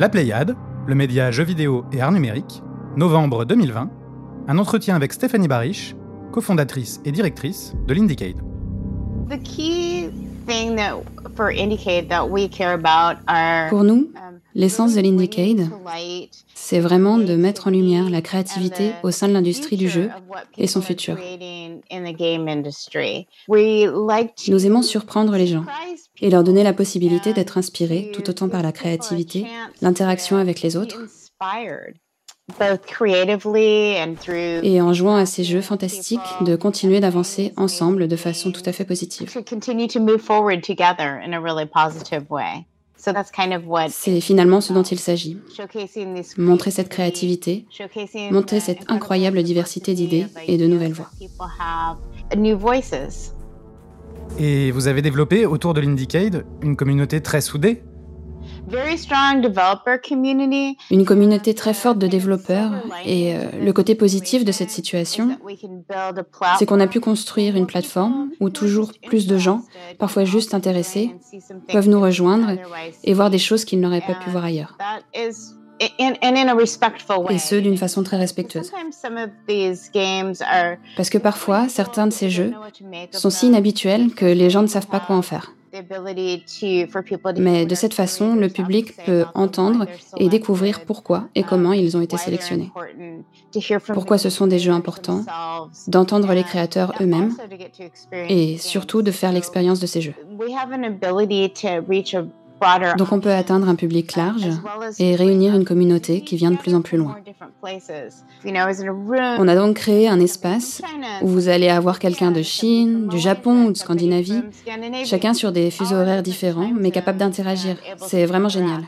La Pléiade, le média jeux vidéo et art numérique, novembre 2020, un entretien avec Stéphanie Barish, cofondatrice et directrice de l'Indicade. Pour nous, l'essence de l'Indicade, c'est vraiment de mettre en lumière la créativité au sein de l'industrie du jeu et son futur. Nous aimons surprendre les gens et leur donner la possibilité d'être inspirés tout autant par la créativité, l'interaction avec les autres, et en jouant à ces jeux fantastiques, de continuer d'avancer ensemble de façon tout à fait positive. C'est finalement ce dont il s'agit. Montrer cette créativité, montrer cette incroyable diversité d'idées et de nouvelles voix. Et vous avez développé autour de l'Indicade une communauté très soudée une communauté très forte de développeurs et euh, le côté positif de cette situation, c'est qu'on a pu construire une plateforme où toujours plus de gens, parfois juste intéressés, peuvent nous rejoindre et voir des choses qu'ils n'auraient pas pu voir ailleurs. Et ce, d'une façon très respectueuse. Parce que parfois, certains de ces jeux sont si inhabituels que les gens ne savent pas quoi en faire. Mais de cette façon, le public peut entendre et découvrir pourquoi et comment ils ont été sélectionnés. Pourquoi ce sont des jeux importants, d'entendre les créateurs eux-mêmes et surtout de faire l'expérience de ces jeux. Donc on peut atteindre un public large et réunir une communauté qui vient de plus en plus loin. On a donc créé un espace où vous allez avoir quelqu'un de Chine, du Japon ou de Scandinavie, chacun sur des fuseaux horaires différents, mais capable d'interagir. C'est vraiment génial.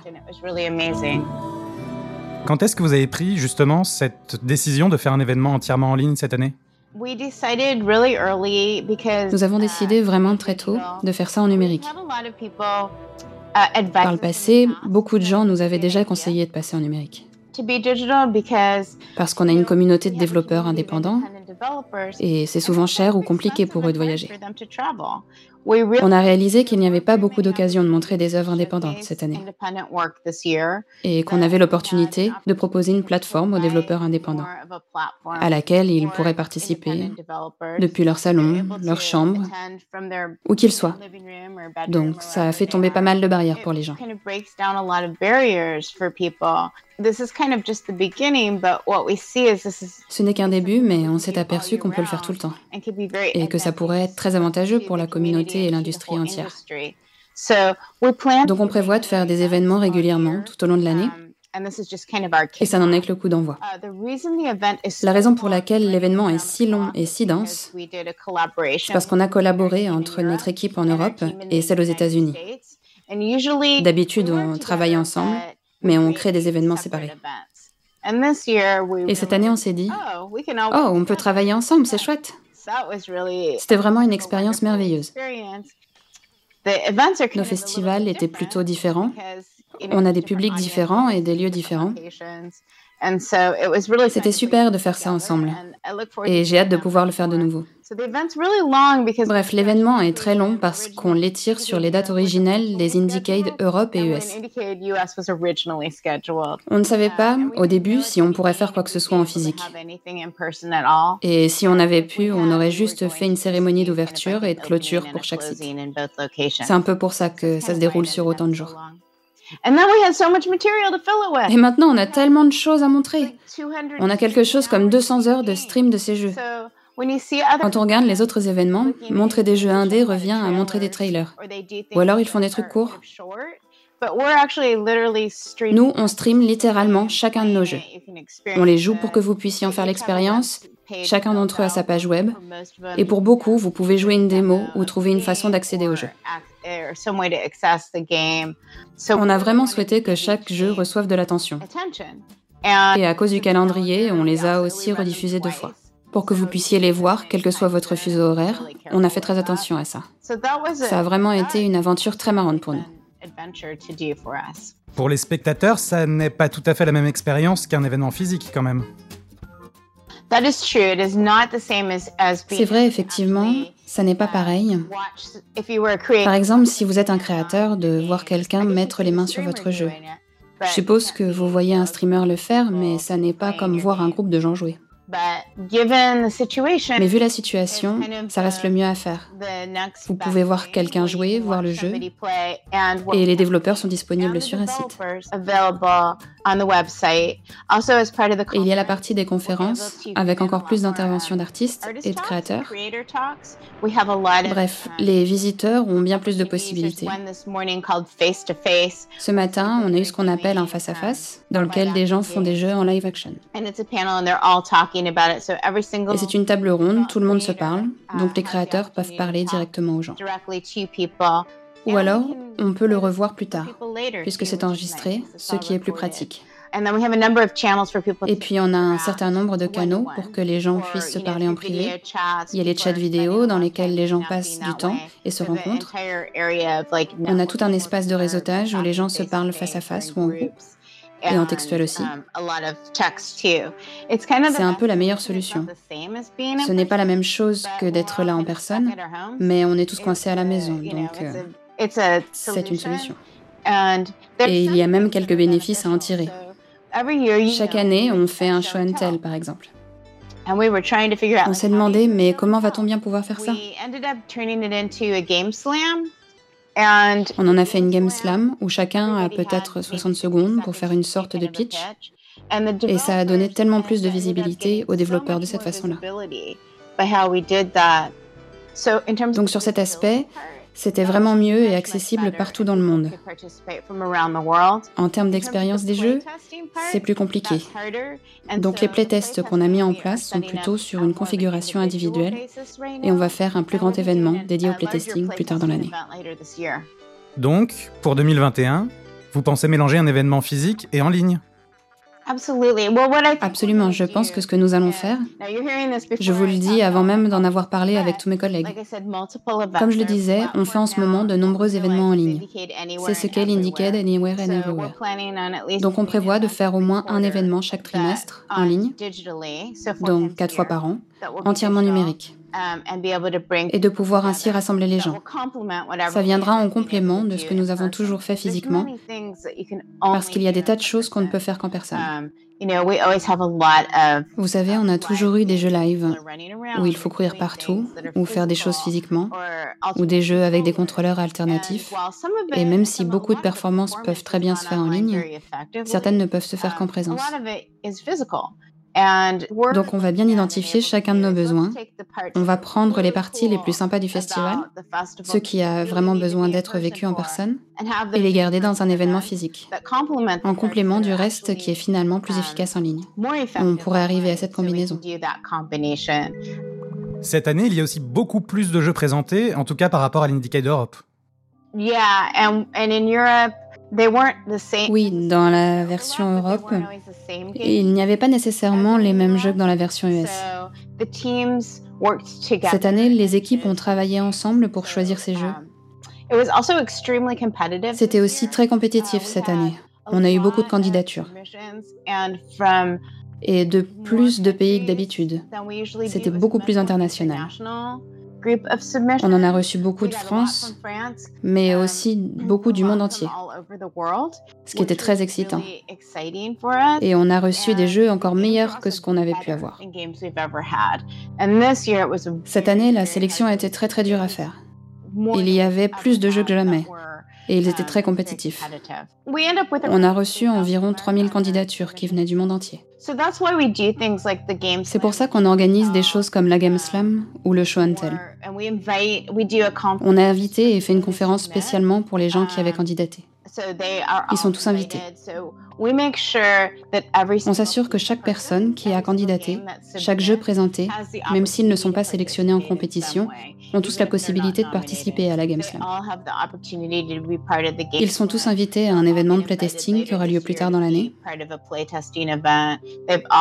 Quand est-ce que vous avez pris justement cette décision de faire un événement entièrement en ligne cette année? Nous avons décidé vraiment très tôt de faire ça en numérique. Par le passé, beaucoup de gens nous avaient déjà conseillé de passer en numérique. Parce qu'on a une communauté de développeurs indépendants et c'est souvent cher ou compliqué pour eux de voyager. On a réalisé qu'il n'y avait pas beaucoup d'occasions de montrer des œuvres indépendantes cette année. Et qu'on avait l'opportunité de proposer une plateforme aux développeurs indépendants à laquelle ils pourraient participer depuis leur salon, leur chambre, où qu'ils soient. Donc ça a fait tomber pas mal de barrières pour les gens. Ce n'est qu'un début, mais on s'est aperçu qu'on peut le faire tout le temps. et que ça pourrait être très avantageux pour la communauté et l'industrie entière. Donc on prévoit de faire des événements régulièrement tout au long de l'année. Et ça n'en est que le coup d'envoi. La raison pour laquelle l'événement est si long et si dense, c'est parce qu'on a collaboré entre notre équipe en Europe et celle aux États-Unis. D'habitude, on travaille ensemble, mais on crée des événements séparés. Et cette année, on s'est dit, oh, on peut travailler ensemble, c'est chouette. C'était vraiment une expérience merveilleuse. Nos festivals étaient plutôt différents. On a des publics différents et des lieux différents. C'était super de faire ça ensemble. Et j'ai hâte de pouvoir le faire de nouveau. Bref, l'événement est très long parce qu'on l'étire sur les dates originelles des Indiecade Europe et US. On ne savait pas au début si on pourrait faire quoi que ce soit en physique. Et si on avait pu, on aurait juste fait une cérémonie d'ouverture et de clôture pour chaque site. C'est un peu pour ça que ça se déroule sur autant de jours. Et maintenant, on a tellement de choses à montrer. On a quelque chose comme 200 heures de stream de ces jeux. Quand on regarde les autres événements, montrer des jeux indés revient à montrer des trailers. Ou alors ils font des trucs courts. Nous, on stream littéralement chacun de nos jeux. On les joue pour que vous puissiez en faire l'expérience. Chacun d'entre eux a sa page web. Et pour beaucoup, vous pouvez jouer une démo ou trouver une façon d'accéder au jeu. On a vraiment souhaité que chaque jeu reçoive de l'attention. Et à cause du calendrier, on les a aussi rediffusés deux fois pour que vous puissiez les voir, quel que soit votre fuseau horaire. On a fait très attention à ça. Ça a vraiment été une aventure très marrante pour nous. Pour les spectateurs, ça n'est pas tout à fait la même expérience qu'un événement physique quand même. C'est vrai, effectivement, ça n'est pas pareil. Par exemple, si vous êtes un créateur, de voir quelqu'un mettre les mains sur votre jeu. Je suppose que vous voyez un streamer le faire, mais ça n'est pas comme voir un groupe de gens jouer. Mais vu la situation, ça reste le mieux à faire. Vous pouvez voir quelqu'un jouer, voir le jeu, et les développeurs sont disponibles sur un site. Et il y a la partie des conférences, avec encore plus d'interventions d'artistes et de créateurs. Bref, les visiteurs ont bien plus de possibilités. Ce matin, on a eu ce qu'on appelle un face-à-face, dans lequel des gens font des jeux en live action. Et c'est une table ronde, tout le monde se parle, donc les créateurs peuvent parler directement aux gens. Ou alors, on peut le revoir plus tard, puisque c'est enregistré, ce qui est plus pratique. Et puis on a un certain nombre de canaux pour que les gens puissent se parler en privé. Il y a les chats vidéo dans lesquels les gens passent du temps et se rencontrent. On a tout un espace de réseautage où les gens se parlent face à face ou en groupe et en textuel aussi. Um, C'est un peu la meilleure solution. Ce n'est pas la même chose que d'être là en personne, mais on est tous coincés à la maison, donc euh, c'est une solution. Et il y a même quelques bénéfices à en tirer. Chaque année, on fait un show and tell, par exemple. On s'est demandé, mais comment va-t-on bien pouvoir faire ça? On en a fait une game slam où chacun a peut-être 60 secondes pour faire une sorte de pitch. Et ça a donné tellement plus de visibilité aux développeurs de cette façon-là. Donc sur cet aspect, c'était vraiment mieux et accessible partout dans le monde. En termes d'expérience des jeux, c'est plus compliqué. Donc les playtests qu'on a mis en place sont plutôt sur une configuration individuelle et on va faire un plus grand événement dédié au playtesting plus tard dans l'année. Donc, pour 2021, vous pensez mélanger un événement physique et en ligne? Absolument, je pense que ce que nous allons faire, je vous le dis avant même d'en avoir parlé avec tous mes collègues. Comme je le disais, on fait en ce moment de nombreux événements en ligne. C'est ce qu'est l'Indicate Anywhere and Everywhere. Donc on prévoit de faire au moins un événement chaque trimestre en ligne, donc quatre fois par an, entièrement numérique. Um, et de pouvoir ainsi rassembler les gens. Ça viendra en complément de ce que nous avons toujours fait physiquement, parce qu'il y a des tas de choses qu'on ne peut faire qu'en personne. Um, Vous savez, on a toujours eu des jeux live où il faut courir partout, ou faire des choses physiquement, ou des jeux avec des contrôleurs alternatifs. Et même si beaucoup de performances peuvent très bien se faire en ligne, certaines ne peuvent se faire qu'en um, présence. Donc on va bien identifier chacun de nos besoins. On va prendre les parties les plus sympas du festival, ce qui a vraiment besoin d'être vécu en personne, et les garder dans un événement physique, en complément du reste qui est finalement plus efficace en ligne. On pourrait arriver à cette combinaison. Cette année, il y a aussi beaucoup plus de jeux présentés, en tout cas par rapport à l'Indicator d'Europe. Oui, dans la version Europe, il n'y avait pas nécessairement les mêmes jeux que dans la version US. Cette année, les équipes ont travaillé ensemble pour choisir ces jeux. Um, C'était aussi très compétitif cette année. On a eu beaucoup de candidatures. Et de plus de pays que d'habitude. C'était beaucoup plus international. On en a reçu beaucoup de France, mais um, aussi beaucoup du monde entier, ce qui était très excitant. Et on a reçu des jeux encore meilleurs que ce qu'on avait pu avoir. Cette année, la sélection a été très très dure à faire. Il y avait plus de jeux que jamais et ils étaient très compétitifs. On a reçu environ 3000 candidatures qui venaient du monde entier. C'est pour ça qu'on organise des choses comme la Game Slam ou le Show and Tell. On a invité et fait une conférence spécialement pour les gens qui avaient candidaté. Ils sont tous invités. On s'assure que chaque personne qui a candidaté, chaque jeu présenté, même s'ils ne sont pas sélectionnés en compétition, ont tous la possibilité de participer à la Game Slam. Ils sont tous invités à un événement de playtesting qui aura lieu plus tard dans l'année.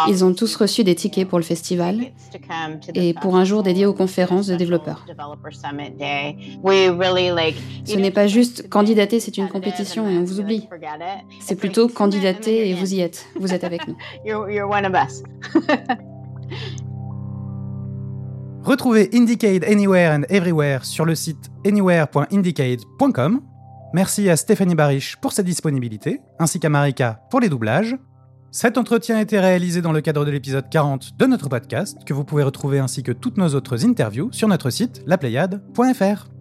Ils ont tous reçu des tickets pour le festival et pour un jour dédié aux conférences de développeurs. Ce n'est pas juste candidater, c'est une compétition et on vous oublie. C'est plutôt candidater et vous y êtes. Vous êtes avec nous. Retrouvez Indicate Anywhere and Everywhere sur le site anywhere.indicate.com. Merci à Stéphanie Barish pour sa disponibilité, ainsi qu'à Marika pour les doublages. Cet entretien a été réalisé dans le cadre de l'épisode 40 de notre podcast, que vous pouvez retrouver ainsi que toutes nos autres interviews sur notre site laplayade.fr.